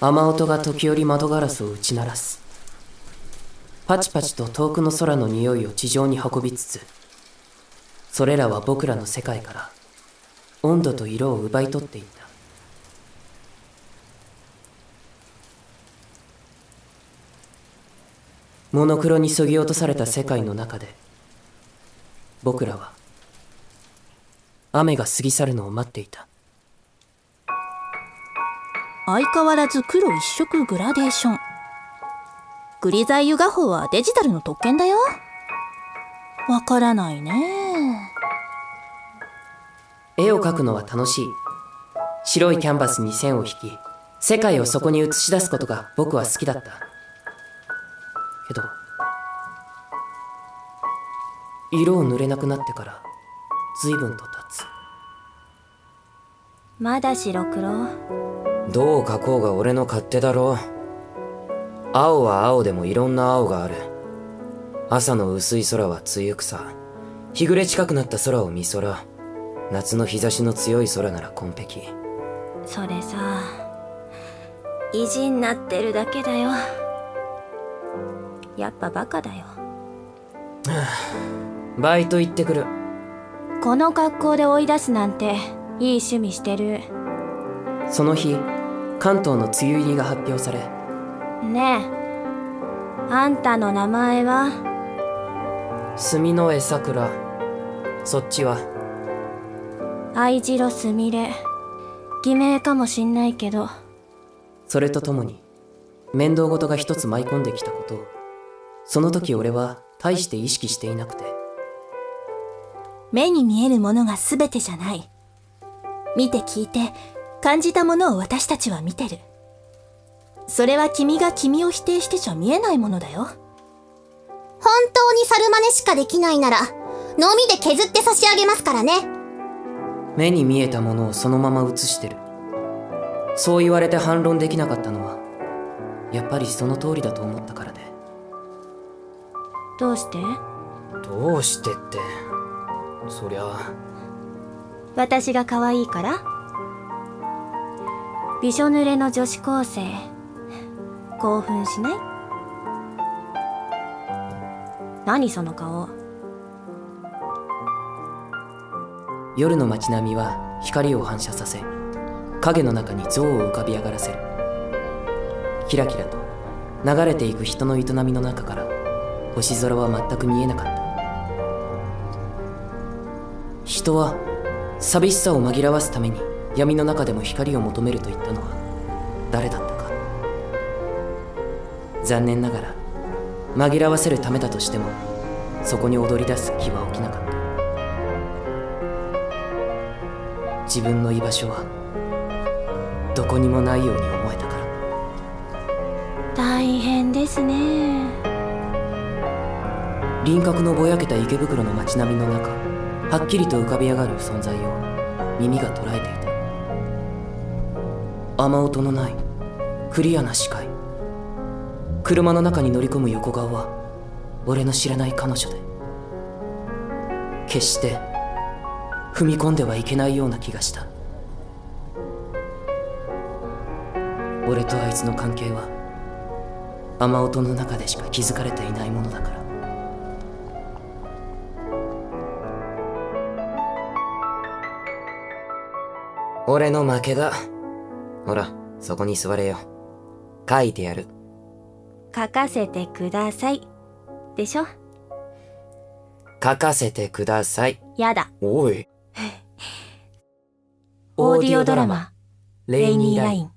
雨音が時折窓ガラスを打ち鳴らす。パチパチと遠くの空の匂いを地上に運びつつそれらは僕らの世界から温度と色を奪い取っていった。モノクロにそぎ落とされた世界の中で僕らは雨が過ぎ去るのを待っていた。相変わらず黒一色グラデーション。グリザイユ画法はデジタルの特権だよ。わからないね。絵を描くのは楽しい。白いキャンバスに線を引き世界をそこに映し出すことが僕は好きだった。けど色を塗れなくなってから随分と経つ。まだ白黒？どう描こうが俺の勝手だろ青は青でもいろんな青がある。朝の薄い空は梅雨草日暮れ近くなった空を見空夏の日差しの強い空なら紺碧それさ意地になってるだけだよ。やっぱバカだよ。バイト行ってくる。この格好で追い出すなんていい趣味してる。その日関東の梅雨入りが発表され。ねえ。あんたの名前は？墨の江桜。そっちは？愛白すみれ。偽名かもしんないけど。それとともに面倒事が一つ舞い込んできたこと。をその時俺は大して意識していなくて。目に見えるものが全てじゃない。見て聞いて感じたものを私たちは見てる。それは君が君を否定してちゃ見えないものだよ。本当に猿真似しかできないならのみで削って差し上げますからね。目に見えたものをそのまま映してる。そう言われて反論できなかったのはやっぱりその通りだと思ったからでどうして？どうしてって。そりゃ私が可愛いから？びしょ濡れの女子高生。興奮しない？何その顔。夜の街並みは光を反射させ影の中に像を浮かび上がらせる。キラキラと流れていく人の営みの中から星空は全く見えなかった。人は寂しさを紛らわすために闇の中でも光を求めると言ったのは誰だったか。残念ながら紛らわせるためだとしてもそこに踊り出す気は起きなかった。自分の居場所はどこにもないように思えたから。大変ですね。輪郭のぼやけた池袋の街並みの中はっきりと浮かび上がる存在を耳が捉えていた雨音のないクリアな視界。車の中に乗り込む横顔は俺の知らない彼女で。決して踏み込んではいけないような気がした。俺とあいつの関係は雨音の中でしか気づかれていないものだから。俺の負けだ。ほらそこに座れよ。書いてやる。書かせてください。でしょ？書かせてください。やだ。おい。オーディオドラマ「レイニーライン」